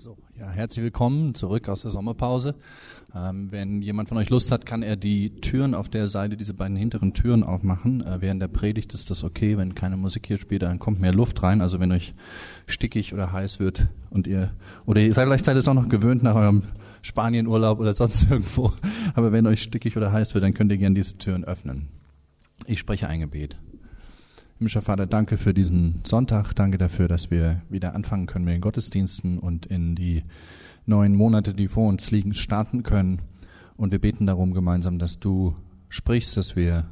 So, ja, herzlich willkommen zurück aus der Sommerpause. Ähm, wenn jemand von euch Lust hat, kann er die Türen auf der Seite, diese beiden hinteren Türen aufmachen. Äh, während der Predigt ist das okay. Wenn keine Musik hier spielt, dann kommt mehr Luft rein. Also wenn euch stickig oder heiß wird und ihr, oder ihr seid vielleicht seid es auch noch gewöhnt nach eurem Spanienurlaub oder sonst irgendwo. Aber wenn euch stickig oder heiß wird, dann könnt ihr gerne diese Türen öffnen. Ich spreche ein Gebet. Himmlischer Vater, danke für diesen Sonntag. Danke dafür, dass wir wieder anfangen können mit den Gottesdiensten und in die neuen Monate, die vor uns liegen, starten können. Und wir beten darum gemeinsam, dass du sprichst, dass wir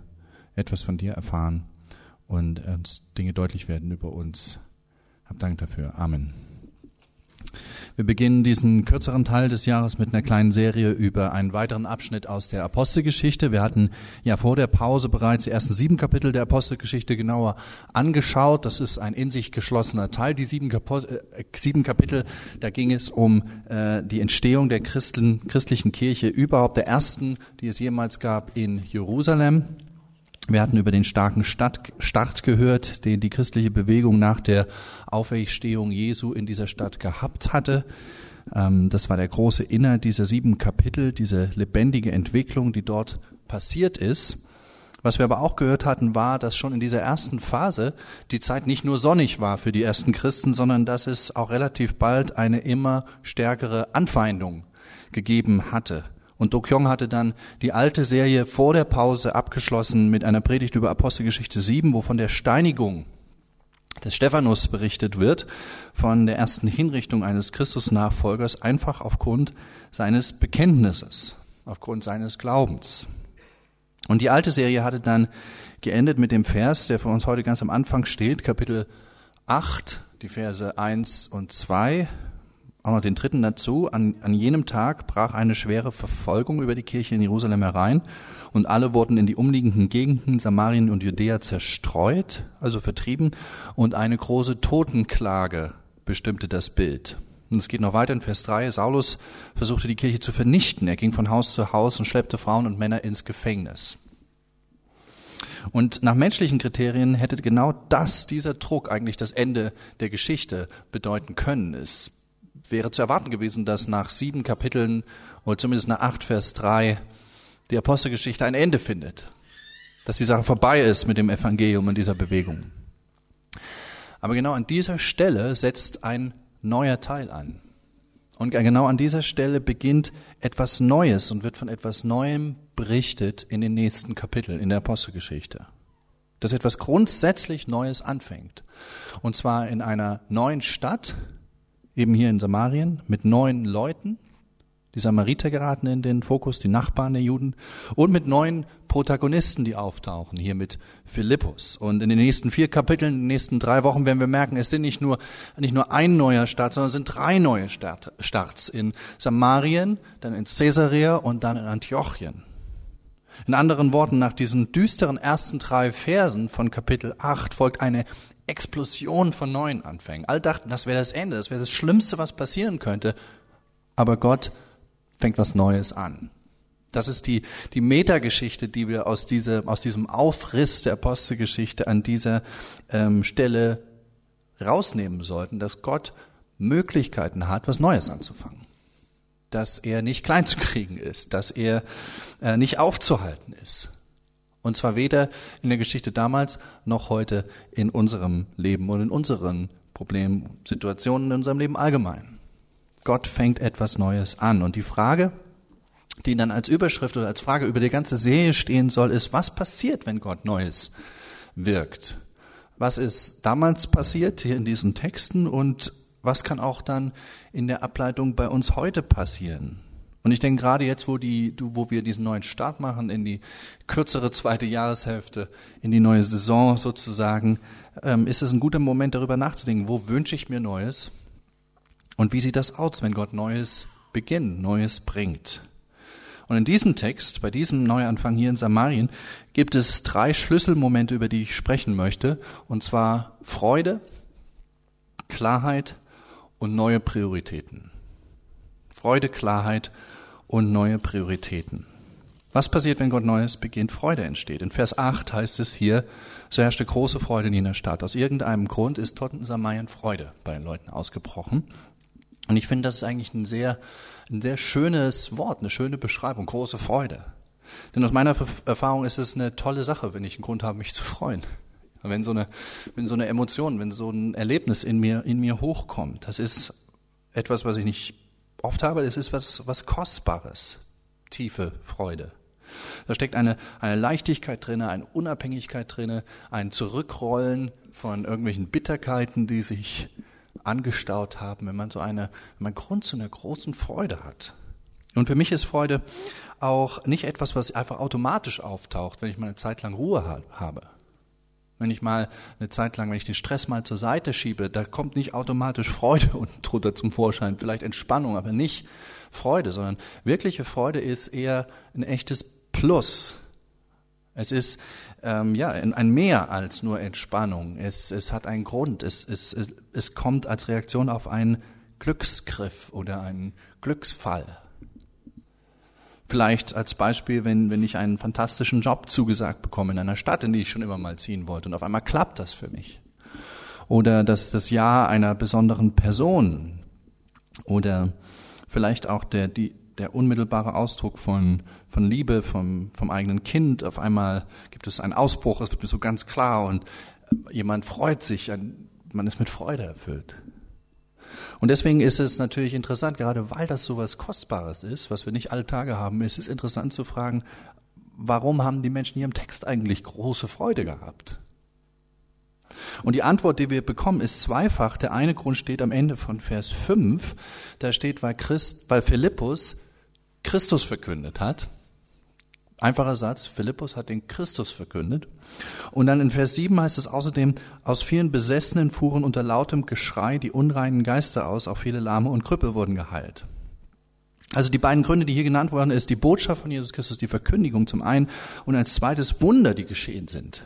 etwas von dir erfahren und uns Dinge deutlich werden über uns. Hab Dank dafür. Amen. Wir beginnen diesen kürzeren Teil des Jahres mit einer kleinen Serie über einen weiteren Abschnitt aus der Apostelgeschichte. Wir hatten ja vor der Pause bereits die ersten sieben Kapitel der Apostelgeschichte genauer angeschaut. Das ist ein in sich geschlossener Teil. Die sieben, Kapitel, äh, sieben Kapitel da ging es um äh, die Entstehung der Christen, christlichen Kirche überhaupt, der ersten, die es jemals gab in Jerusalem. Wir hatten über den starken Start gehört, den die christliche Bewegung nach der Auferstehung Jesu in dieser Stadt gehabt hatte. Ähm, das war der große Inhalt dieser sieben Kapitel, diese lebendige Entwicklung, die dort passiert ist. Was wir aber auch gehört hatten, war, dass schon in dieser ersten Phase die Zeit nicht nur sonnig war für die ersten Christen, sondern dass es auch relativ bald eine immer stärkere Anfeindung gegeben hatte. Und Do Kyung hatte dann die alte Serie vor der Pause abgeschlossen mit einer Predigt über Apostelgeschichte 7, wo von der Steinigung des Stephanus berichtet wird, von der ersten Hinrichtung eines Christusnachfolgers, einfach aufgrund seines Bekenntnisses, aufgrund seines Glaubens. Und die alte Serie hatte dann geendet mit dem Vers, der für uns heute ganz am Anfang steht, Kapitel 8, die Verse 1 und 2, auch noch den dritten dazu. An, an jenem Tag brach eine schwere Verfolgung über die Kirche in Jerusalem herein und alle wurden in die umliegenden Gegenden Samarien und Judäa zerstreut, also vertrieben, und eine große Totenklage bestimmte das Bild. Und es geht noch weiter in Vers 3. Saulus versuchte die Kirche zu vernichten. Er ging von Haus zu Haus und schleppte Frauen und Männer ins Gefängnis. Und nach menschlichen Kriterien hätte genau das, dieser Druck eigentlich das Ende der Geschichte bedeuten können. Es wäre zu erwarten gewesen, dass nach sieben Kapiteln oder zumindest nach acht Vers drei die Apostelgeschichte ein Ende findet. Dass die Sache vorbei ist mit dem Evangelium und dieser Bewegung. Aber genau an dieser Stelle setzt ein neuer Teil an. Und genau an dieser Stelle beginnt etwas Neues und wird von etwas Neuem berichtet in den nächsten Kapiteln in der Apostelgeschichte. Dass etwas grundsätzlich Neues anfängt. Und zwar in einer neuen Stadt, eben hier in Samarien mit neuen Leuten. Die Samariter geraten in den Fokus, die Nachbarn der Juden und mit neuen Protagonisten, die auftauchen, hier mit Philippus. Und in den nächsten vier Kapiteln, in den nächsten drei Wochen werden wir merken, es sind nicht nur, nicht nur ein neuer Start, sondern es sind drei neue Start, Starts in Samarien, dann in Caesarea und dann in Antiochien. In anderen Worten, nach diesen düsteren ersten drei Versen von Kapitel 8 folgt eine Explosion von neuen Anfängen. Alle dachten, das wäre das Ende, das wäre das Schlimmste, was passieren könnte. Aber Gott fängt was Neues an. Das ist die, die Metageschichte, die wir aus, diese, aus diesem Aufriss der Apostelgeschichte an dieser ähm, Stelle rausnehmen sollten, dass Gott Möglichkeiten hat, was Neues anzufangen. Dass er nicht klein zu kriegen ist, dass er äh, nicht aufzuhalten ist, und zwar weder in der Geschichte damals noch heute in unserem Leben und in unseren Problemsituationen in unserem Leben allgemein. Gott fängt etwas Neues an. Und die Frage, die dann als Überschrift oder als Frage über die ganze Serie stehen soll, ist, was passiert, wenn Gott Neues wirkt? Was ist damals passiert hier in diesen Texten und was kann auch dann in der Ableitung bei uns heute passieren? Und ich denke gerade jetzt, wo, die, wo wir diesen neuen Start machen in die kürzere zweite Jahreshälfte, in die neue Saison sozusagen, ähm, ist es ein guter Moment, darüber nachzudenken, wo wünsche ich mir Neues und wie sieht das aus, wenn Gott Neues beginnt, Neues bringt. Und in diesem Text, bei diesem Neuanfang hier in Samarien, gibt es drei Schlüsselmomente, über die ich sprechen möchte, und zwar Freude, Klarheit und neue Prioritäten. Freude, Klarheit und neue Prioritäten. Was passiert, wenn Gott Neues beginnt? Freude entsteht. In Vers 8 heißt es hier, so herrschte große Freude in jener Stadt. Aus irgendeinem Grund ist Samarien Freude bei den Leuten ausgebrochen. Und ich finde, das ist eigentlich ein sehr, ein sehr schönes Wort, eine schöne Beschreibung, große Freude. Denn aus meiner Erfahrung ist es eine tolle Sache, wenn ich einen Grund habe, mich zu freuen. Wenn so eine, wenn so eine Emotion, wenn so ein Erlebnis in mir, in mir hochkommt. Das ist etwas, was ich nicht oft habe. Es ist was, was Kostbares. Tiefe Freude. Da steckt eine, eine Leichtigkeit drin, eine Unabhängigkeit drin, ein Zurückrollen von irgendwelchen Bitterkeiten, die sich angestaut haben, wenn man so eine, wenn man Grund zu einer großen Freude hat. Und für mich ist Freude auch nicht etwas, was einfach automatisch auftaucht, wenn ich mal eine Zeit lang Ruhe habe. Wenn ich mal eine Zeit lang, wenn ich den Stress mal zur Seite schiebe, da kommt nicht automatisch Freude unten drunter zum Vorschein, vielleicht Entspannung, aber nicht Freude, sondern wirkliche Freude ist eher ein echtes Plus. Es ist ähm, ja ein Mehr als nur Entspannung. Es, es hat einen Grund. Es, es, es, es kommt als Reaktion auf einen Glücksgriff oder einen Glücksfall. Vielleicht als Beispiel, wenn, wenn ich einen fantastischen Job zugesagt bekomme in einer Stadt, in die ich schon immer mal ziehen wollte und auf einmal klappt das für mich. Oder das, das Ja einer besonderen Person. Oder vielleicht auch der, die, der unmittelbare Ausdruck von, von Liebe vom, vom eigenen Kind. Auf einmal gibt es einen Ausbruch, es wird mir so ganz klar und jemand freut sich, man ist mit Freude erfüllt. Und deswegen ist es natürlich interessant, gerade weil das so was Kostbares ist, was wir nicht alle Tage haben, ist es interessant zu fragen, warum haben die Menschen hier im Text eigentlich große Freude gehabt? Und die Antwort, die wir bekommen, ist zweifach. Der eine Grund steht am Ende von Vers 5. Da steht, weil Christ, weil Philippus Christus verkündet hat. Einfacher Satz, Philippus hat den Christus verkündet. Und dann in Vers 7 heißt es außerdem, aus vielen Besessenen fuhren unter lautem Geschrei die unreinen Geister aus, auch viele Lahme und Krüppel wurden geheilt. Also die beiden Gründe, die hier genannt worden ist die Botschaft von Jesus Christus, die Verkündigung zum einen und als zweites Wunder, die geschehen sind.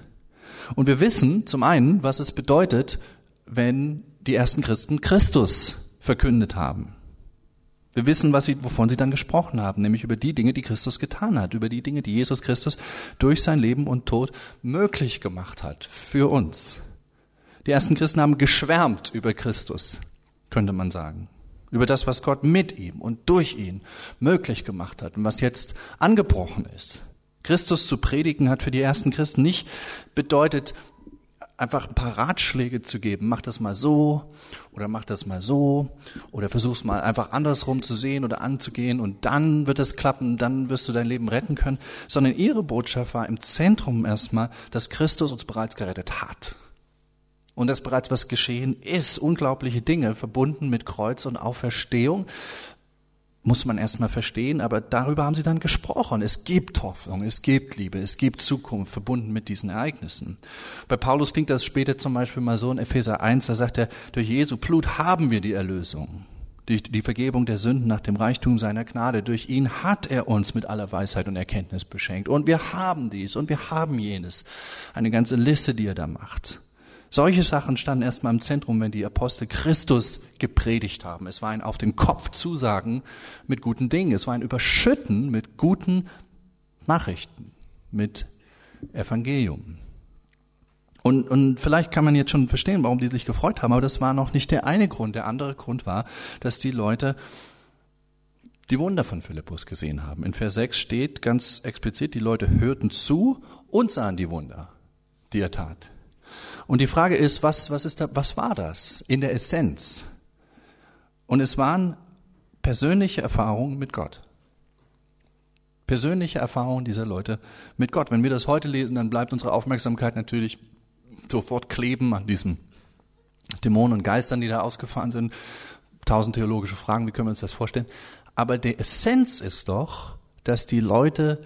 Und wir wissen zum einen, was es bedeutet, wenn die ersten Christen Christus verkündet haben. Wir wissen, was sie, wovon sie dann gesprochen haben, nämlich über die Dinge, die Christus getan hat, über die Dinge, die Jesus Christus durch sein Leben und Tod möglich gemacht hat für uns. Die ersten Christen haben geschwärmt über Christus, könnte man sagen. Über das, was Gott mit ihm und durch ihn möglich gemacht hat und was jetzt angebrochen ist. Christus zu predigen hat für die ersten Christen nicht bedeutet, einfach ein paar Ratschläge zu geben. Mach das mal so oder mach das mal so oder versuch's mal einfach andersrum zu sehen oder anzugehen und dann wird es klappen, dann wirst du dein Leben retten können. Sondern ihre Botschaft war im Zentrum erstmal, dass Christus uns bereits gerettet hat. Und dass bereits was geschehen ist, unglaubliche Dinge verbunden mit Kreuz und Auferstehung, muss man erstmal verstehen, aber darüber haben sie dann gesprochen. Es gibt Hoffnung, es gibt Liebe, es gibt Zukunft verbunden mit diesen Ereignissen. Bei Paulus klingt das später zum Beispiel mal so in Epheser 1, da sagt er, durch Jesu Blut haben wir die Erlösung, durch die Vergebung der Sünden nach dem Reichtum seiner Gnade. Durch ihn hat er uns mit aller Weisheit und Erkenntnis beschenkt. Und wir haben dies und wir haben jenes. Eine ganze Liste, die er da macht. Solche Sachen standen erstmal im Zentrum, wenn die Apostel Christus gepredigt haben. Es war ein auf den Kopf zusagen mit guten Dingen. Es war ein Überschütten mit guten Nachrichten, mit Evangelium. Und, und vielleicht kann man jetzt schon verstehen, warum die sich gefreut haben, aber das war noch nicht der eine Grund. Der andere Grund war, dass die Leute die Wunder von Philippus gesehen haben. In Vers 6 steht ganz explizit, die Leute hörten zu und sahen die Wunder, die er tat. Und die Frage ist, was, was, ist da, was war das in der Essenz? Und es waren persönliche Erfahrungen mit Gott. Persönliche Erfahrungen dieser Leute mit Gott. Wenn wir das heute lesen, dann bleibt unsere Aufmerksamkeit natürlich sofort kleben an diesen Dämonen und Geistern, die da ausgefahren sind. Tausend theologische Fragen, wie können wir uns das vorstellen? Aber die Essenz ist doch, dass die Leute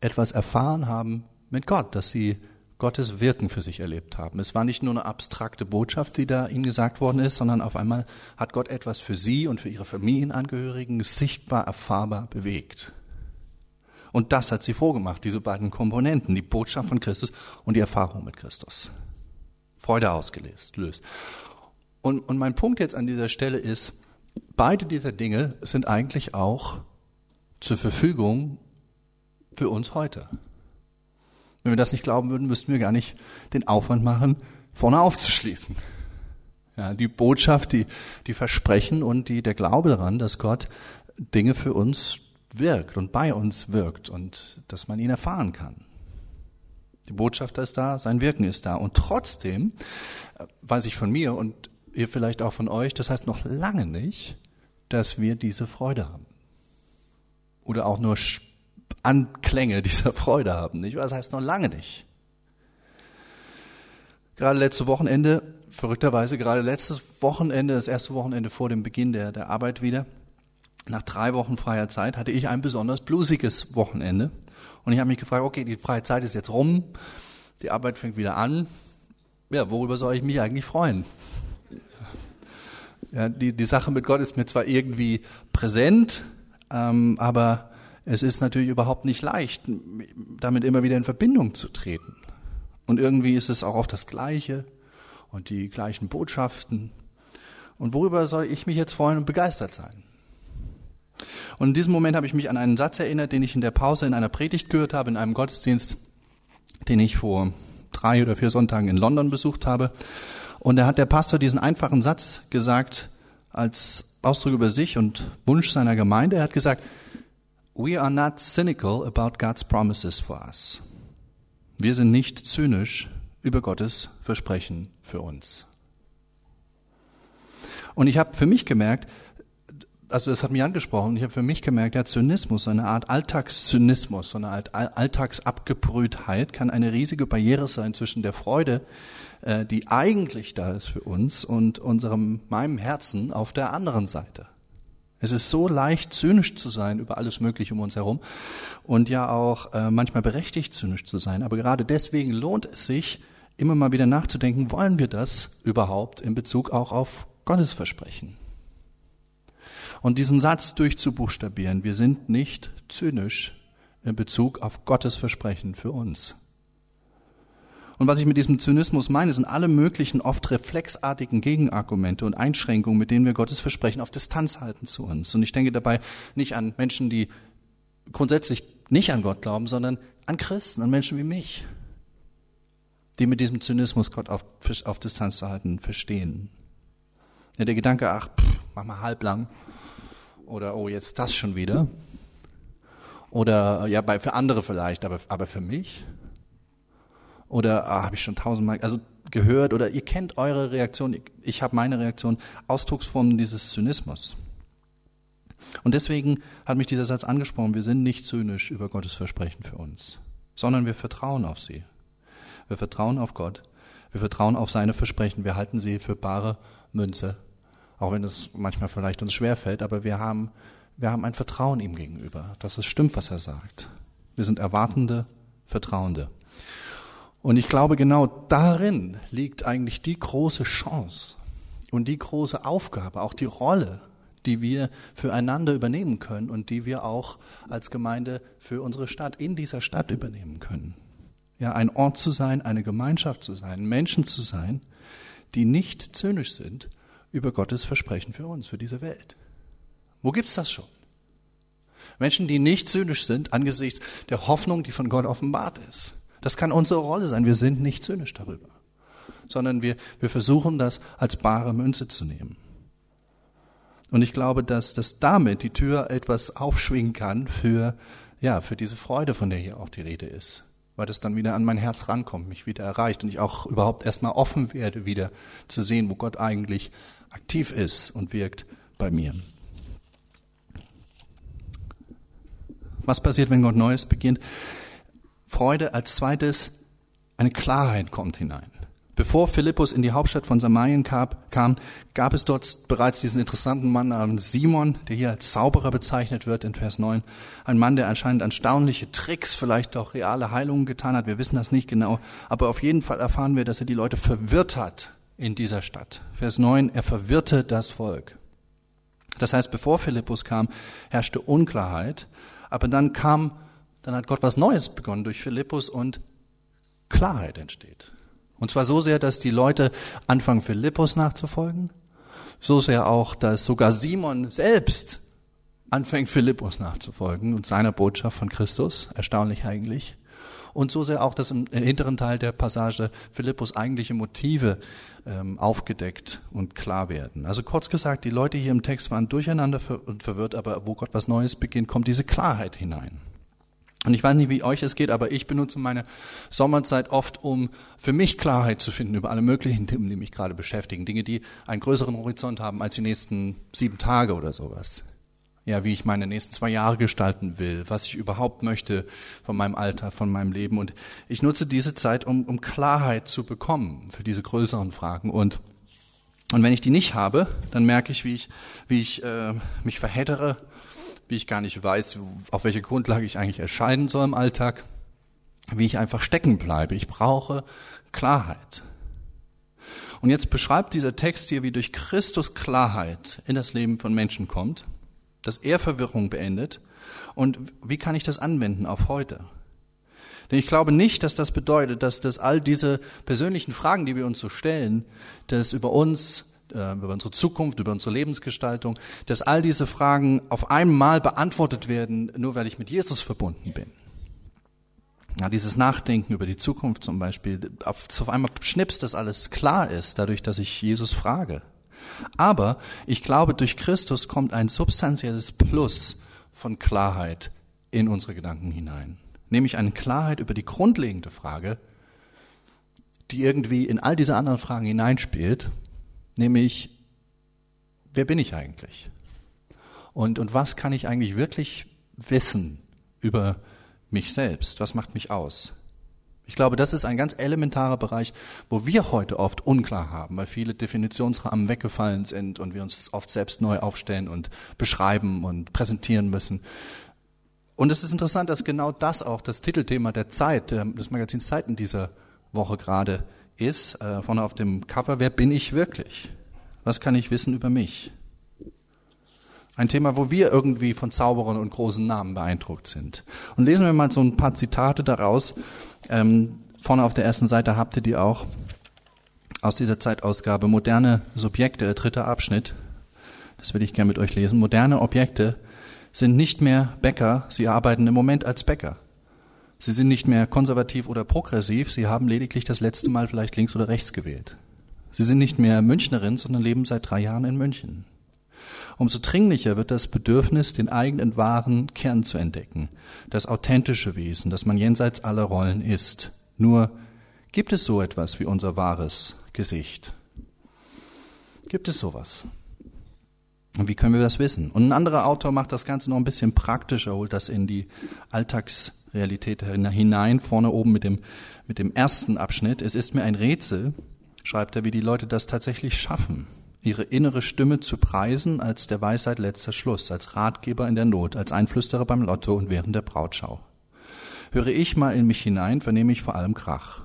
etwas erfahren haben mit Gott, dass sie Gottes Wirken für sich erlebt haben. Es war nicht nur eine abstrakte Botschaft, die da ihnen gesagt worden ist, sondern auf einmal hat Gott etwas für sie und für ihre Familienangehörigen sichtbar, erfahrbar bewegt. Und das hat sie vorgemacht, diese beiden Komponenten, die Botschaft von Christus und die Erfahrung mit Christus. Freude ausgelöst, löst. Und, und mein Punkt jetzt an dieser Stelle ist, beide dieser Dinge sind eigentlich auch zur Verfügung für uns heute. Wenn wir das nicht glauben würden, müssten wir gar nicht den Aufwand machen, vorne aufzuschließen. Ja, die Botschaft, die, die Versprechen und die, der Glaube daran, dass Gott Dinge für uns wirkt und bei uns wirkt und dass man ihn erfahren kann. Die Botschaft ist da, sein Wirken ist da. Und trotzdem äh, weiß ich von mir und ihr vielleicht auch von euch, das heißt noch lange nicht, dass wir diese Freude haben. Oder auch nur Anklänge dieser Freude haben. Nicht? Das heißt noch lange nicht. Gerade letzte Wochenende, verrückterweise gerade letztes Wochenende, das erste Wochenende vor dem Beginn der, der Arbeit wieder, nach drei Wochen freier Zeit hatte ich ein besonders bluesiges Wochenende. Und ich habe mich gefragt, okay, die freie Zeit ist jetzt rum, die Arbeit fängt wieder an. Ja, worüber soll ich mich eigentlich freuen? Ja, die, die Sache mit Gott ist mir zwar irgendwie präsent, ähm, aber es ist natürlich überhaupt nicht leicht, damit immer wieder in Verbindung zu treten. Und irgendwie ist es auch oft das Gleiche und die gleichen Botschaften. Und worüber soll ich mich jetzt freuen und begeistert sein? Und in diesem Moment habe ich mich an einen Satz erinnert, den ich in der Pause in einer Predigt gehört habe, in einem Gottesdienst, den ich vor drei oder vier Sonntagen in London besucht habe. Und da hat der Pastor diesen einfachen Satz gesagt als Ausdruck über sich und Wunsch seiner Gemeinde. Er hat gesagt, We are not cynical about God's promises for us. Wir sind nicht zynisch über Gottes Versprechen für uns. Und ich habe für mich gemerkt, also das hat mich angesprochen, ich habe für mich gemerkt, der Zynismus, eine Art Alltagszynismus, so eine Art Alltagsabgebrühtheit kann eine riesige Barriere sein zwischen der Freude, äh, die eigentlich da ist für uns und unserem, meinem Herzen auf der anderen Seite. Es ist so leicht, zynisch zu sein über alles Mögliche um uns herum und ja auch äh, manchmal berechtigt, zynisch zu sein. Aber gerade deswegen lohnt es sich, immer mal wieder nachzudenken, wollen wir das überhaupt in Bezug auch auf Gottes Versprechen? Und diesen Satz durchzubuchstabieren, wir sind nicht zynisch in Bezug auf Gottes Versprechen für uns. Und was ich mit diesem Zynismus meine, sind alle möglichen oft reflexartigen Gegenargumente und Einschränkungen, mit denen wir Gottes Versprechen auf Distanz halten zu uns. Und ich denke dabei nicht an Menschen, die grundsätzlich nicht an Gott glauben, sondern an Christen, an Menschen wie mich, die mit diesem Zynismus Gott auf, auf Distanz zu halten verstehen. Ja, der Gedanke, ach, pff, mach mal halblang, oder oh, jetzt das schon wieder. Oder ja, bei, für andere vielleicht, aber, aber für mich. Oder ah, habe ich schon tausendmal also gehört oder ihr kennt eure Reaktion, ich, ich habe meine Reaktion, Ausdrucksformen dieses Zynismus. Und deswegen hat mich dieser Satz angesprochen, wir sind nicht zynisch über Gottes Versprechen für uns, sondern wir vertrauen auf sie. Wir vertrauen auf Gott, wir vertrauen auf seine Versprechen, wir halten sie für bare Münze auch wenn es manchmal vielleicht uns schwerfällt, aber wir haben, wir haben ein Vertrauen ihm gegenüber, dass es stimmt, was er sagt. Wir sind erwartende, Vertrauende. Und ich glaube, genau darin liegt eigentlich die große Chance und die große Aufgabe, auch die Rolle, die wir füreinander übernehmen können und die wir auch als Gemeinde für unsere Stadt in dieser Stadt übernehmen können. Ja, ein Ort zu sein, eine Gemeinschaft zu sein, Menschen zu sein, die nicht zynisch sind, über Gottes Versprechen für uns, für diese Welt. Wo gibt's das schon? Menschen, die nicht zynisch sind angesichts der Hoffnung, die von Gott offenbart ist. Das kann unsere Rolle sein. Wir sind nicht zynisch darüber, sondern wir, wir versuchen das als bare Münze zu nehmen. Und ich glaube, dass, dass damit die Tür etwas aufschwingen kann für, ja, für diese Freude, von der hier auch die Rede ist weil das dann wieder an mein Herz rankommt, mich wieder erreicht und ich auch überhaupt erstmal offen werde, wieder zu sehen, wo Gott eigentlich aktiv ist und wirkt bei mir. Was passiert, wenn Gott Neues beginnt? Freude als zweites, eine Klarheit kommt hinein. Bevor Philippus in die Hauptstadt von Samarien kam, gab es dort bereits diesen interessanten Mann namens Simon, der hier als Zauberer bezeichnet wird in Vers 9. Ein Mann, der anscheinend erstaunliche Tricks, vielleicht auch reale Heilungen getan hat. Wir wissen das nicht genau. Aber auf jeden Fall erfahren wir, dass er die Leute verwirrt hat in dieser Stadt. Vers 9, er verwirrte das Volk. Das heißt, bevor Philippus kam, herrschte Unklarheit. Aber dann kam, dann hat Gott was Neues begonnen durch Philippus und Klarheit entsteht. Und zwar so sehr, dass die Leute anfangen, Philippus nachzufolgen, so sehr auch, dass sogar Simon selbst anfängt, Philippus nachzufolgen und seiner Botschaft von Christus, erstaunlich eigentlich. und so sehr auch, dass im hinteren Teil der Passage Philippus eigentliche Motive ähm, aufgedeckt und klar werden. Also kurz gesagt, die Leute hier im Text waren durcheinander und verwirrt, aber wo Gott was Neues beginnt, kommt diese Klarheit hinein. Und ich weiß nicht, wie euch es geht, aber ich benutze meine Sommerzeit oft, um für mich Klarheit zu finden über alle möglichen Themen, die mich gerade beschäftigen. Dinge, die einen größeren Horizont haben als die nächsten sieben Tage oder sowas. Ja, wie ich meine nächsten zwei Jahre gestalten will, was ich überhaupt möchte von meinem Alter, von meinem Leben. Und ich nutze diese Zeit, um, um Klarheit zu bekommen für diese größeren Fragen. Und, und wenn ich die nicht habe, dann merke ich, wie ich, wie ich äh, mich verhedere, wie ich gar nicht weiß, auf welche Grundlage ich eigentlich erscheinen soll im Alltag, wie ich einfach stecken bleibe. Ich brauche Klarheit. Und jetzt beschreibt dieser Text hier, wie durch Christus Klarheit in das Leben von Menschen kommt dass er Verwirrung beendet. Und wie kann ich das anwenden auf heute? Denn ich glaube nicht, dass das bedeutet, dass das all diese persönlichen Fragen, die wir uns so stellen, dass über uns, über unsere Zukunft, über unsere Lebensgestaltung, dass all diese Fragen auf einmal beantwortet werden, nur weil ich mit Jesus verbunden bin. Ja, dieses Nachdenken über die Zukunft zum Beispiel, auf, auf einmal schnips, dass alles klar ist, dadurch, dass ich Jesus frage. Aber ich glaube, durch Christus kommt ein substanzielles Plus von Klarheit in unsere Gedanken hinein. Nämlich eine Klarheit über die grundlegende Frage, die irgendwie in all diese anderen Fragen hineinspielt, nämlich, wer bin ich eigentlich? Und, und was kann ich eigentlich wirklich wissen über mich selbst? Was macht mich aus? Ich glaube, das ist ein ganz elementarer Bereich, wo wir heute oft unklar haben, weil viele Definitionsrahmen weggefallen sind und wir uns oft selbst neu aufstellen und beschreiben und präsentieren müssen. Und es ist interessant, dass genau das auch das Titelthema der Zeit, ähm, des Magazins Zeit in dieser Woche gerade ist. Äh, vorne auf dem Cover, wer bin ich wirklich? Was kann ich wissen über mich? Ein Thema, wo wir irgendwie von Zauberern und großen Namen beeindruckt sind. Und lesen wir mal so ein paar Zitate daraus, ähm, vorne auf der ersten Seite habt ihr die auch aus dieser Zeitausgabe. Moderne Subjekte, der dritte Abschnitt. Das will ich gerne mit euch lesen. Moderne Objekte sind nicht mehr Bäcker, sie arbeiten im Moment als Bäcker. Sie sind nicht mehr konservativ oder progressiv, sie haben lediglich das letzte Mal vielleicht links oder rechts gewählt. Sie sind nicht mehr Münchnerin, sondern leben seit drei Jahren in München. Umso dringlicher wird das Bedürfnis, den eigenen wahren Kern zu entdecken, das authentische Wesen, das man jenseits aller Rollen ist. Nur gibt es so etwas wie unser wahres Gesicht? Gibt es sowas? Und wie können wir das wissen? Und ein anderer Autor macht das Ganze noch ein bisschen praktischer, holt das in die Alltagsrealität hinein, vorne oben mit dem, mit dem ersten Abschnitt. Es ist mir ein Rätsel, schreibt er, wie die Leute das tatsächlich schaffen ihre innere Stimme zu preisen als der Weisheit letzter Schluss, als Ratgeber in der Not, als Einflüsterer beim Lotto und während der Brautschau. Höre ich mal in mich hinein, vernehme ich vor allem Krach.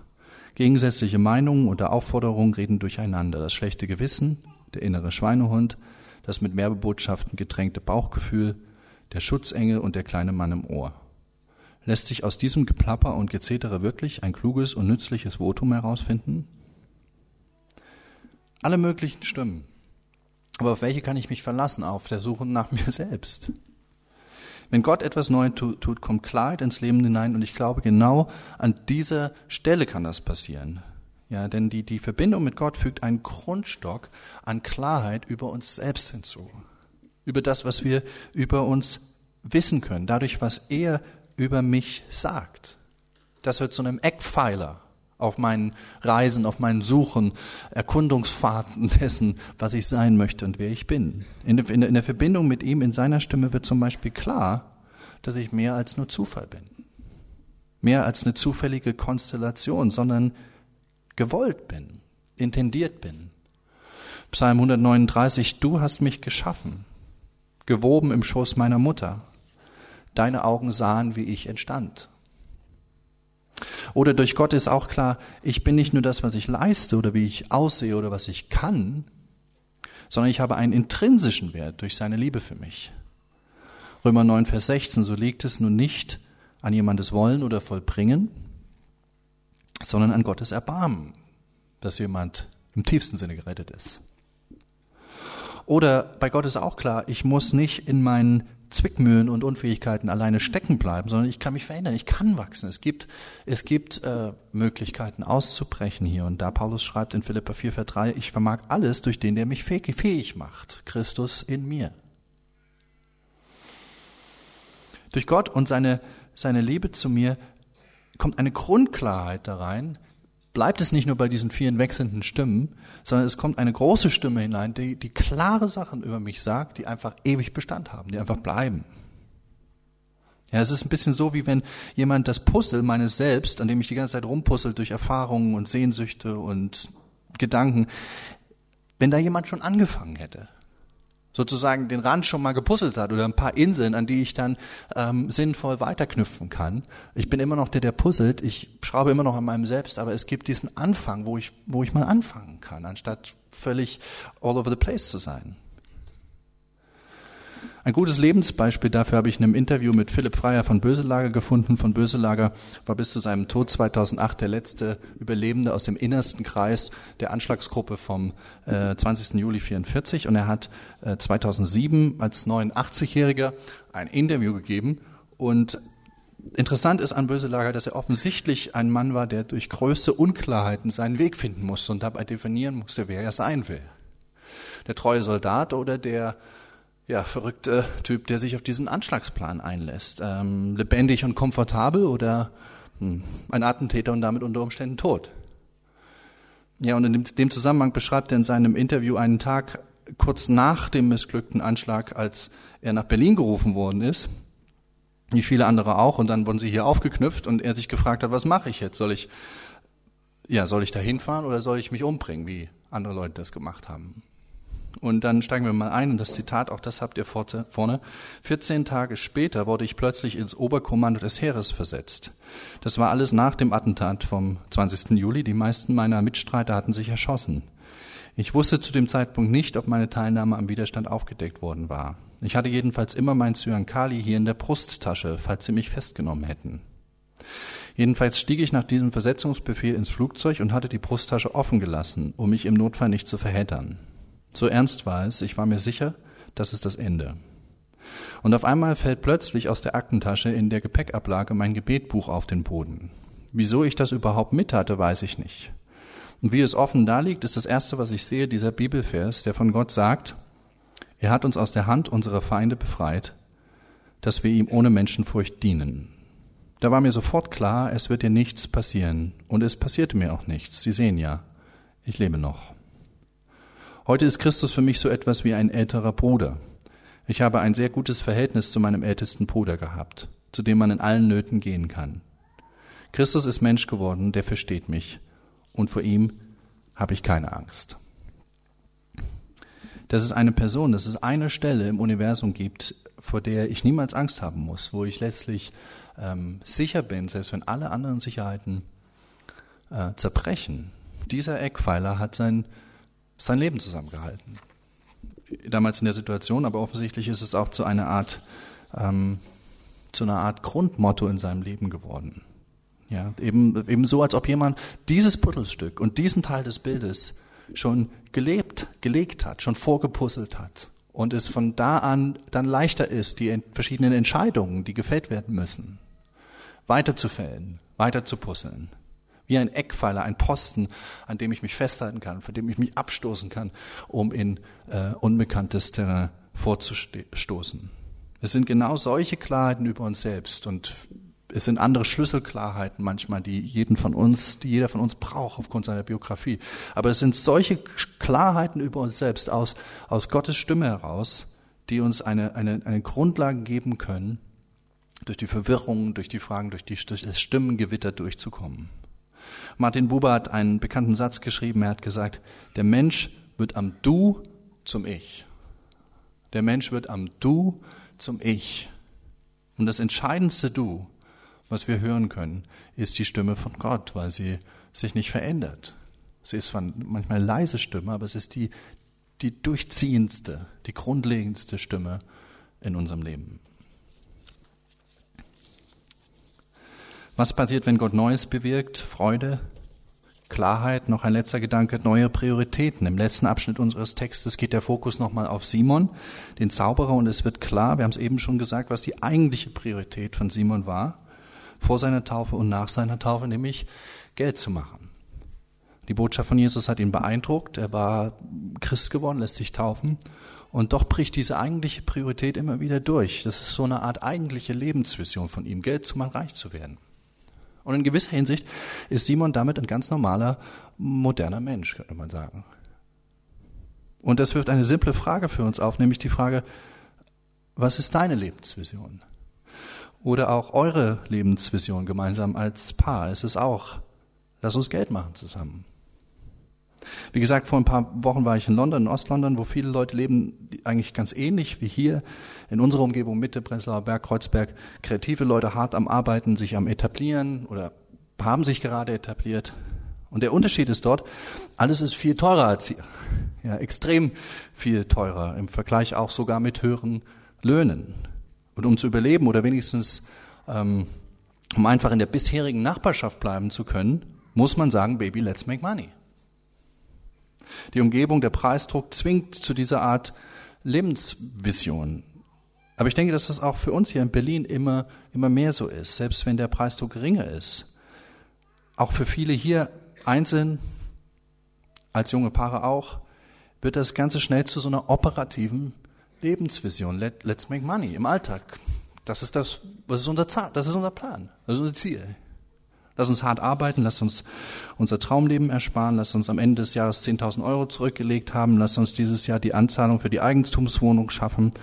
Gegensätzliche Meinungen oder Aufforderungen reden durcheinander. Das schlechte Gewissen, der innere Schweinehund, das mit Werbebotschaften getränkte Bauchgefühl, der Schutzengel und der kleine Mann im Ohr. Lässt sich aus diesem Geplapper und Gezetere wirklich ein kluges und nützliches Votum herausfinden? Alle möglichen Stimmen. Aber auf welche kann ich mich verlassen? Auf der Suche nach mir selbst. Wenn Gott etwas Neues tut, kommt Klarheit ins Leben hinein und ich glaube, genau an dieser Stelle kann das passieren. Ja, denn die, die Verbindung mit Gott fügt einen Grundstock an Klarheit über uns selbst hinzu. Über das, was wir über uns wissen können, dadurch, was er über mich sagt. Das wird zu einem Eckpfeiler auf meinen Reisen, auf meinen Suchen, Erkundungsfahrten dessen, was ich sein möchte und wer ich bin. In der, in der Verbindung mit ihm, in seiner Stimme wird zum Beispiel klar, dass ich mehr als nur Zufall bin. Mehr als eine zufällige Konstellation, sondern gewollt bin, intendiert bin. Psalm 139, du hast mich geschaffen, gewoben im Schoß meiner Mutter. Deine Augen sahen, wie ich entstand. Oder durch Gott ist auch klar, ich bin nicht nur das, was ich leiste oder wie ich aussehe oder was ich kann, sondern ich habe einen intrinsischen Wert durch seine Liebe für mich. Römer 9, Vers 16, so liegt es nun nicht an jemandes Wollen oder Vollbringen, sondern an Gottes Erbarmen, dass jemand im tiefsten Sinne gerettet ist. Oder bei Gott ist auch klar, ich muss nicht in meinen Zwickmühlen und Unfähigkeiten alleine stecken bleiben, sondern ich kann mich verändern, ich kann wachsen. Es gibt, es gibt äh, Möglichkeiten auszubrechen hier. Und da Paulus schreibt in Philippa 4, Vers 3, ich vermag alles durch den, der mich fähig, macht, Christus in mir. Durch Gott und seine, seine Liebe zu mir kommt eine Grundklarheit da rein, bleibt es nicht nur bei diesen vielen wechselnden Stimmen, sondern es kommt eine große Stimme hinein, die, die klare Sachen über mich sagt, die einfach ewig Bestand haben, die einfach bleiben. Ja, es ist ein bisschen so, wie wenn jemand das Puzzle meines Selbst, an dem ich die ganze Zeit rumpuzzelt durch Erfahrungen und Sehnsüchte und Gedanken, wenn da jemand schon angefangen hätte sozusagen den Rand schon mal gepuzzelt hat oder ein paar Inseln, an die ich dann ähm, sinnvoll weiterknüpfen kann. Ich bin immer noch der, der puzzelt. Ich schraube immer noch an meinem Selbst, aber es gibt diesen Anfang, wo ich, wo ich mal anfangen kann, anstatt völlig all over the place zu sein. Ein gutes Lebensbeispiel dafür habe ich in einem Interview mit Philipp Freier von Böselager gefunden. Von Böselager war bis zu seinem Tod 2008 der letzte Überlebende aus dem innersten Kreis der Anschlagsgruppe vom äh, 20. Juli 44 und er hat äh, 2007 als 89-Jähriger ein Interview gegeben und Interessant ist an Böselager, dass er offensichtlich ein Mann war, der durch größte Unklarheiten seinen Weg finden musste und dabei definieren musste, wer er sein will. Der treue Soldat oder der ja, verrückte Typ, der sich auf diesen Anschlagsplan einlässt. Ähm, lebendig und komfortabel oder hm, ein Attentäter und damit unter Umständen tot. Ja, und in dem, dem Zusammenhang beschreibt er in seinem Interview einen Tag kurz nach dem missglückten Anschlag, als er nach Berlin gerufen worden ist, wie viele andere auch, und dann wurden sie hier aufgeknüpft und er sich gefragt hat, was mache ich jetzt? Soll ich, ja, soll ich da hinfahren oder soll ich mich umbringen, wie andere Leute das gemacht haben? Und dann steigen wir mal ein, und das Zitat, auch das habt ihr vorne. 14 Tage später wurde ich plötzlich ins Oberkommando des Heeres versetzt. Das war alles nach dem Attentat vom 20. Juli. Die meisten meiner Mitstreiter hatten sich erschossen. Ich wusste zu dem Zeitpunkt nicht, ob meine Teilnahme am Widerstand aufgedeckt worden war. Ich hatte jedenfalls immer mein Zyankali hier in der Brusttasche, falls sie mich festgenommen hätten. Jedenfalls stieg ich nach diesem Versetzungsbefehl ins Flugzeug und hatte die Brusttasche offen gelassen, um mich im Notfall nicht zu verheddern. So ernst war es, ich war mir sicher, das ist das Ende. Und auf einmal fällt plötzlich aus der Aktentasche in der Gepäckablage mein Gebetbuch auf den Boden. Wieso ich das überhaupt mit hatte, weiß ich nicht. Und wie es offen da liegt, ist das erste, was ich sehe, dieser Bibelvers, der von Gott sagt, er hat uns aus der Hand unserer Feinde befreit, dass wir ihm ohne Menschenfurcht dienen. Da war mir sofort klar, es wird dir nichts passieren. Und es passierte mir auch nichts. Sie sehen ja, ich lebe noch. Heute ist Christus für mich so etwas wie ein älterer Bruder. Ich habe ein sehr gutes Verhältnis zu meinem ältesten Bruder gehabt, zu dem man in allen Nöten gehen kann. Christus ist Mensch geworden, der versteht mich, und vor ihm habe ich keine Angst. Dass es eine Person, dass es eine Stelle im Universum gibt, vor der ich niemals Angst haben muss, wo ich letztlich ähm, sicher bin, selbst wenn alle anderen Sicherheiten äh, zerbrechen. Dieser Eckpfeiler hat sein sein Leben zusammengehalten. Damals in der Situation, aber offensichtlich ist es auch zu einer Art, ähm, zu einer Art Grundmotto in seinem Leben geworden. Ja, eben, eben so, als ob jemand dieses Puzzlestück und diesen Teil des Bildes schon gelebt, gelegt hat, schon vorgepuzzelt hat und es von da an dann leichter ist, die verschiedenen Entscheidungen, die gefällt werden müssen, weiter zu fällen, weiter zu puzzeln wie ein Eckpfeiler, ein Posten, an dem ich mich festhalten kann, von dem ich mich abstoßen kann, um in äh, unbekanntes Terrain vorzustoßen. Es sind genau solche Klarheiten über uns selbst und es sind andere Schlüsselklarheiten manchmal, die jeden von uns, die jeder von uns braucht aufgrund seiner Biografie. Aber es sind solche Klarheiten über uns selbst aus, aus Gottes Stimme heraus, die uns eine, eine, eine Grundlage geben können, durch die Verwirrung, durch die Fragen, durch, die, durch das Stimmengewitter durchzukommen. Martin Buber hat einen bekannten Satz geschrieben. Er hat gesagt, der Mensch wird am Du zum Ich. Der Mensch wird am Du zum Ich. Und das entscheidendste Du, was wir hören können, ist die Stimme von Gott, weil sie sich nicht verändert. Sie ist zwar manchmal eine leise Stimme, aber es ist die, die durchziehendste, die grundlegendste Stimme in unserem Leben. Was passiert, wenn Gott Neues bewirkt? Freude, Klarheit, noch ein letzter Gedanke, neue Prioritäten. Im letzten Abschnitt unseres Textes geht der Fokus nochmal auf Simon, den Zauberer, und es wird klar, wir haben es eben schon gesagt, was die eigentliche Priorität von Simon war, vor seiner Taufe und nach seiner Taufe, nämlich Geld zu machen. Die Botschaft von Jesus hat ihn beeindruckt, er war Christ geworden, lässt sich taufen, und doch bricht diese eigentliche Priorität immer wieder durch. Das ist so eine Art eigentliche Lebensvision von ihm, Geld zu machen, reich zu werden. Und in gewisser Hinsicht ist Simon damit ein ganz normaler, moderner Mensch, könnte man sagen. Und das wirft eine simple Frage für uns auf, nämlich die Frage, was ist deine Lebensvision? Oder auch eure Lebensvision gemeinsam als Paar? Es ist auch, lass uns Geld machen zusammen. Wie gesagt, vor ein paar Wochen war ich in London, in Ostlondon, wo viele Leute leben, eigentlich ganz ähnlich wie hier in unserer Umgebung, Mitte, Prenzlauer Berg, Kreuzberg. Kreative Leute hart am Arbeiten, sich am etablieren oder haben sich gerade etabliert. Und der Unterschied ist dort, alles ist viel teurer als hier. Ja, extrem viel teurer, im Vergleich auch sogar mit höheren Löhnen. Und um zu überleben oder wenigstens, ähm, um einfach in der bisherigen Nachbarschaft bleiben zu können, muss man sagen, Baby, let's make money. Die Umgebung, der Preisdruck zwingt zu dieser Art Lebensvision. Aber ich denke, dass das auch für uns hier in Berlin immer, immer mehr so ist, selbst wenn der Preisdruck geringer ist. Auch für viele hier einzeln, als junge Paare auch, wird das Ganze schnell zu so einer operativen Lebensvision. Let, let's make money im Alltag. Das ist das, was ist unser, das ist unser Plan, das ist unser Ziel. Lass uns hart arbeiten, lass uns unser Traumleben ersparen, lass uns am Ende des Jahres 10.000 Euro zurückgelegt haben, lass uns dieses Jahr die Anzahlung für die Eigentumswohnung schaffen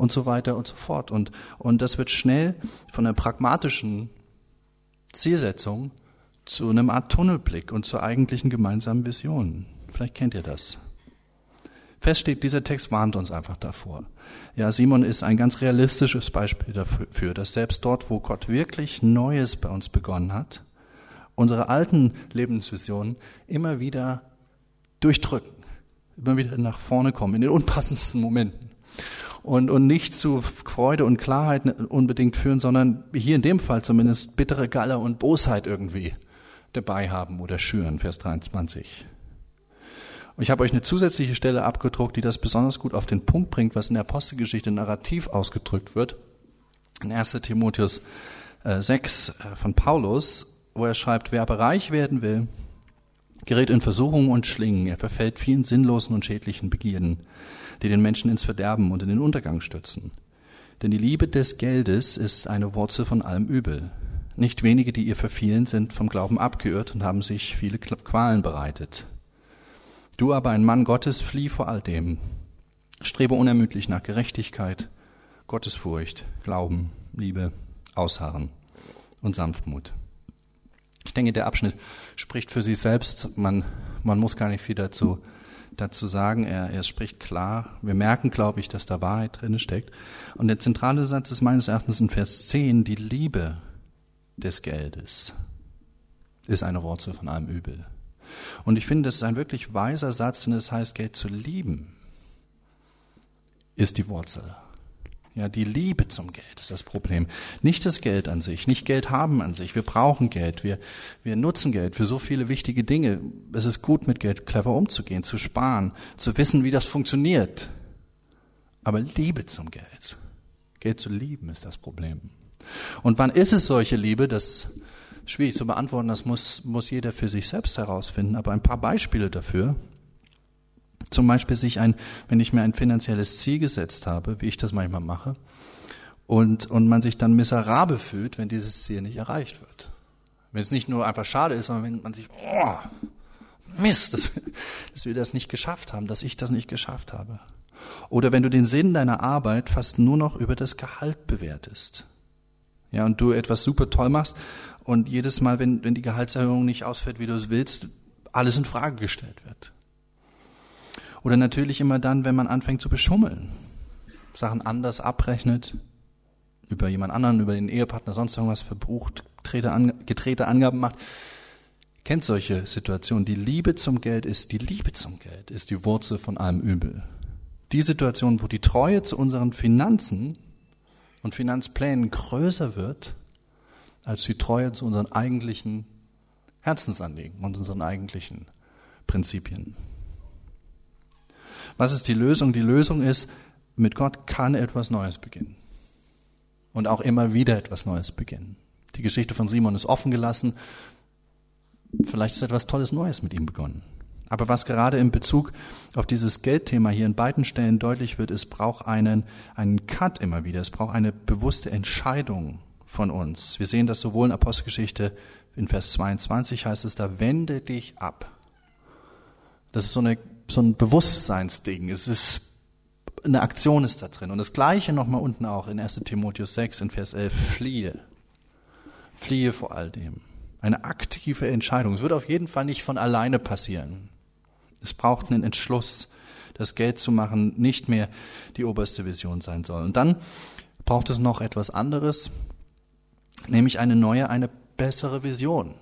und so weiter und so fort. Und, und das wird schnell von einer pragmatischen Zielsetzung zu einem Art Tunnelblick und zur eigentlichen gemeinsamen Vision. Vielleicht kennt ihr das. Fest steht, dieser Text warnt uns einfach davor. Ja, Simon ist ein ganz realistisches Beispiel dafür, dass selbst dort, wo Gott wirklich Neues bei uns begonnen hat, unsere alten Lebensvisionen immer wieder durchdrücken, immer wieder nach vorne kommen, in den unpassendsten Momenten. Und, und nicht zu Freude und Klarheit unbedingt führen, sondern hier in dem Fall zumindest bittere Galle und Bosheit irgendwie dabei haben oder schüren, Vers 23. Und ich habe euch eine zusätzliche Stelle abgedruckt, die das besonders gut auf den Punkt bringt, was in der Apostelgeschichte narrativ ausgedrückt wird. In 1 Timotheus 6 äh, äh, von Paulus wo er schreibt, wer aber reich werden will, gerät in Versuchungen und Schlingen, er verfällt vielen sinnlosen und schädlichen Begierden, die den Menschen ins Verderben und in den Untergang stürzen. Denn die Liebe des Geldes ist eine Wurzel von allem Übel. Nicht wenige, die ihr verfielen, sind vom Glauben abgeirrt und haben sich viele Qualen bereitet. Du aber, ein Mann Gottes, flieh vor all dem. Strebe unermüdlich nach Gerechtigkeit, Gottesfurcht, Glauben, Liebe, Ausharren und Sanftmut. Ich denke, der Abschnitt spricht für sich selbst. Man, man muss gar nicht viel dazu, dazu sagen. Er, er spricht klar. Wir merken, glaube ich, dass da Wahrheit drin steckt. Und der zentrale Satz ist meines Erachtens in Vers 10, die Liebe des Geldes ist eine Wurzel von allem Übel. Und ich finde, das ist ein wirklich weiser Satz, denn es heißt, Geld zu lieben ist die Wurzel ja, die Liebe zum Geld ist das Problem. Nicht das Geld an sich, nicht Geld haben an sich. Wir brauchen Geld, wir, wir nutzen Geld für so viele wichtige Dinge. Es ist gut, mit Geld clever umzugehen, zu sparen, zu wissen, wie das funktioniert. Aber Liebe zum Geld, Geld zu lieben, ist das Problem. Und wann ist es solche Liebe? Das ist schwierig zu beantworten, das muss, muss jeder für sich selbst herausfinden. Aber ein paar Beispiele dafür zum Beispiel sich ein, wenn ich mir ein finanzielles Ziel gesetzt habe, wie ich das manchmal mache, und, und man sich dann miserabel fühlt, wenn dieses Ziel nicht erreicht wird. Wenn es nicht nur einfach schade ist, sondern wenn man sich, oh, Mist, dass, dass wir das nicht geschafft haben, dass ich das nicht geschafft habe. Oder wenn du den Sinn deiner Arbeit fast nur noch über das Gehalt bewertest. Ja, und du etwas super toll machst und jedes Mal, wenn, wenn die Gehaltserhöhung nicht ausfällt, wie du es willst, alles in Frage gestellt wird. Oder natürlich immer dann, wenn man anfängt zu beschummeln, Sachen anders abrechnet, über jemand anderen, über den Ehepartner, sonst irgendwas verbrucht, gedrehte Angaben macht. Kennt solche Situationen. Die Liebe zum Geld ist, die Liebe zum Geld ist die Wurzel von allem Übel. Die Situation, wo die Treue zu unseren Finanzen und Finanzplänen größer wird, als die Treue zu unseren eigentlichen Herzensanliegen und unseren eigentlichen Prinzipien. Was ist die Lösung? Die Lösung ist, mit Gott kann etwas Neues beginnen. Und auch immer wieder etwas Neues beginnen. Die Geschichte von Simon ist offen gelassen. Vielleicht ist etwas Tolles Neues mit ihm begonnen. Aber was gerade in Bezug auf dieses Geldthema hier in beiden Stellen deutlich wird, es braucht einen, einen Cut immer wieder. Es braucht eine bewusste Entscheidung von uns. Wir sehen das sowohl in Apostelgeschichte in Vers 22 heißt es da, wende dich ab. Das ist so, eine, so ein Bewusstseinsding. Es ist eine Aktion ist da drin. Und das Gleiche nochmal unten auch in 1 Timotheus 6 in Vers 11, fliehe. Fliehe vor all dem. Eine aktive Entscheidung. Es wird auf jeden Fall nicht von alleine passieren. Es braucht einen Entschluss, das Geld zu machen nicht mehr die oberste Vision sein soll. Und dann braucht es noch etwas anderes, nämlich eine neue, eine bessere Vision.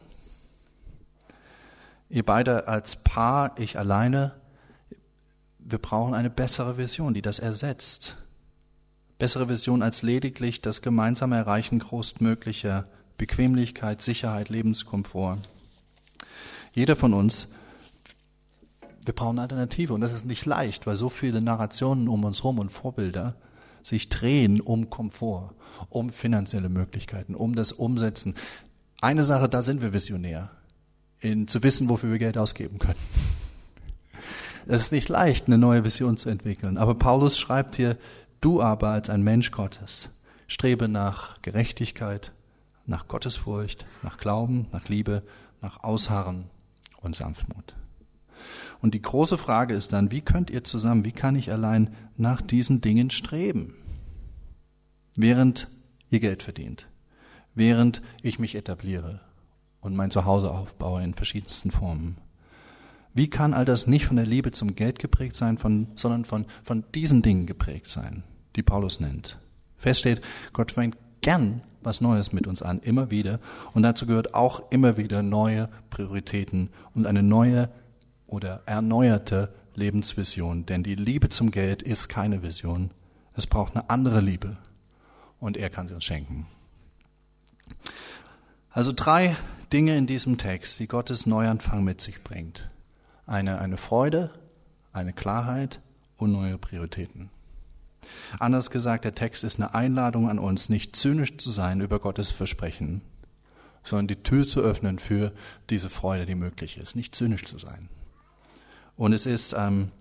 Ihr beide als Paar, ich alleine, wir brauchen eine bessere Vision, die das ersetzt. Bessere Vision als lediglich das gemeinsame Erreichen großmöglicher Bequemlichkeit, Sicherheit, Lebenskomfort. Jeder von uns wir brauchen Alternative und das ist nicht leicht, weil so viele Narrationen um uns herum und Vorbilder sich drehen um Komfort, um finanzielle Möglichkeiten, um das Umsetzen. Eine Sache, da sind wir visionär, in, zu wissen, wofür wir Geld ausgeben können. Es ist nicht leicht, eine neue Vision zu entwickeln. Aber Paulus schreibt hier, du aber als ein Mensch Gottes, strebe nach Gerechtigkeit, nach Gottesfurcht, nach Glauben, nach Liebe, nach Ausharren und Sanftmut. Und die große Frage ist dann, wie könnt ihr zusammen, wie kann ich allein nach diesen Dingen streben? Während ihr Geld verdient, während ich mich etabliere und mein Zuhause aufbaue in verschiedensten Formen. Wie kann all das nicht von der Liebe zum Geld geprägt sein, von, sondern von, von diesen Dingen geprägt sein, die Paulus nennt? Fest steht, Gott fängt gern was Neues mit uns an, immer wieder. Und dazu gehört auch immer wieder neue Prioritäten und eine neue oder erneuerte Lebensvision. Denn die Liebe zum Geld ist keine Vision. Es braucht eine andere Liebe. Und er kann sie uns schenken. Also drei Dinge in diesem Text, die Gottes Neuanfang mit sich bringt. Eine, eine Freude, eine Klarheit und neue Prioritäten. Anders gesagt, der Text ist eine Einladung an uns, nicht zynisch zu sein über Gottes Versprechen, sondern die Tür zu öffnen für diese Freude, die möglich ist, nicht zynisch zu sein. Und es ist ähm,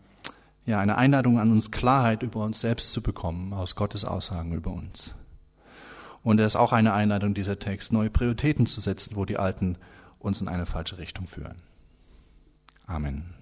ja eine Einladung an uns, Klarheit über uns selbst zu bekommen aus Gottes Aussagen über uns. Und es ist auch eine Einladung, dieser Text, neue Prioritäten zu setzen, wo die alten uns in eine falsche Richtung führen. Amen.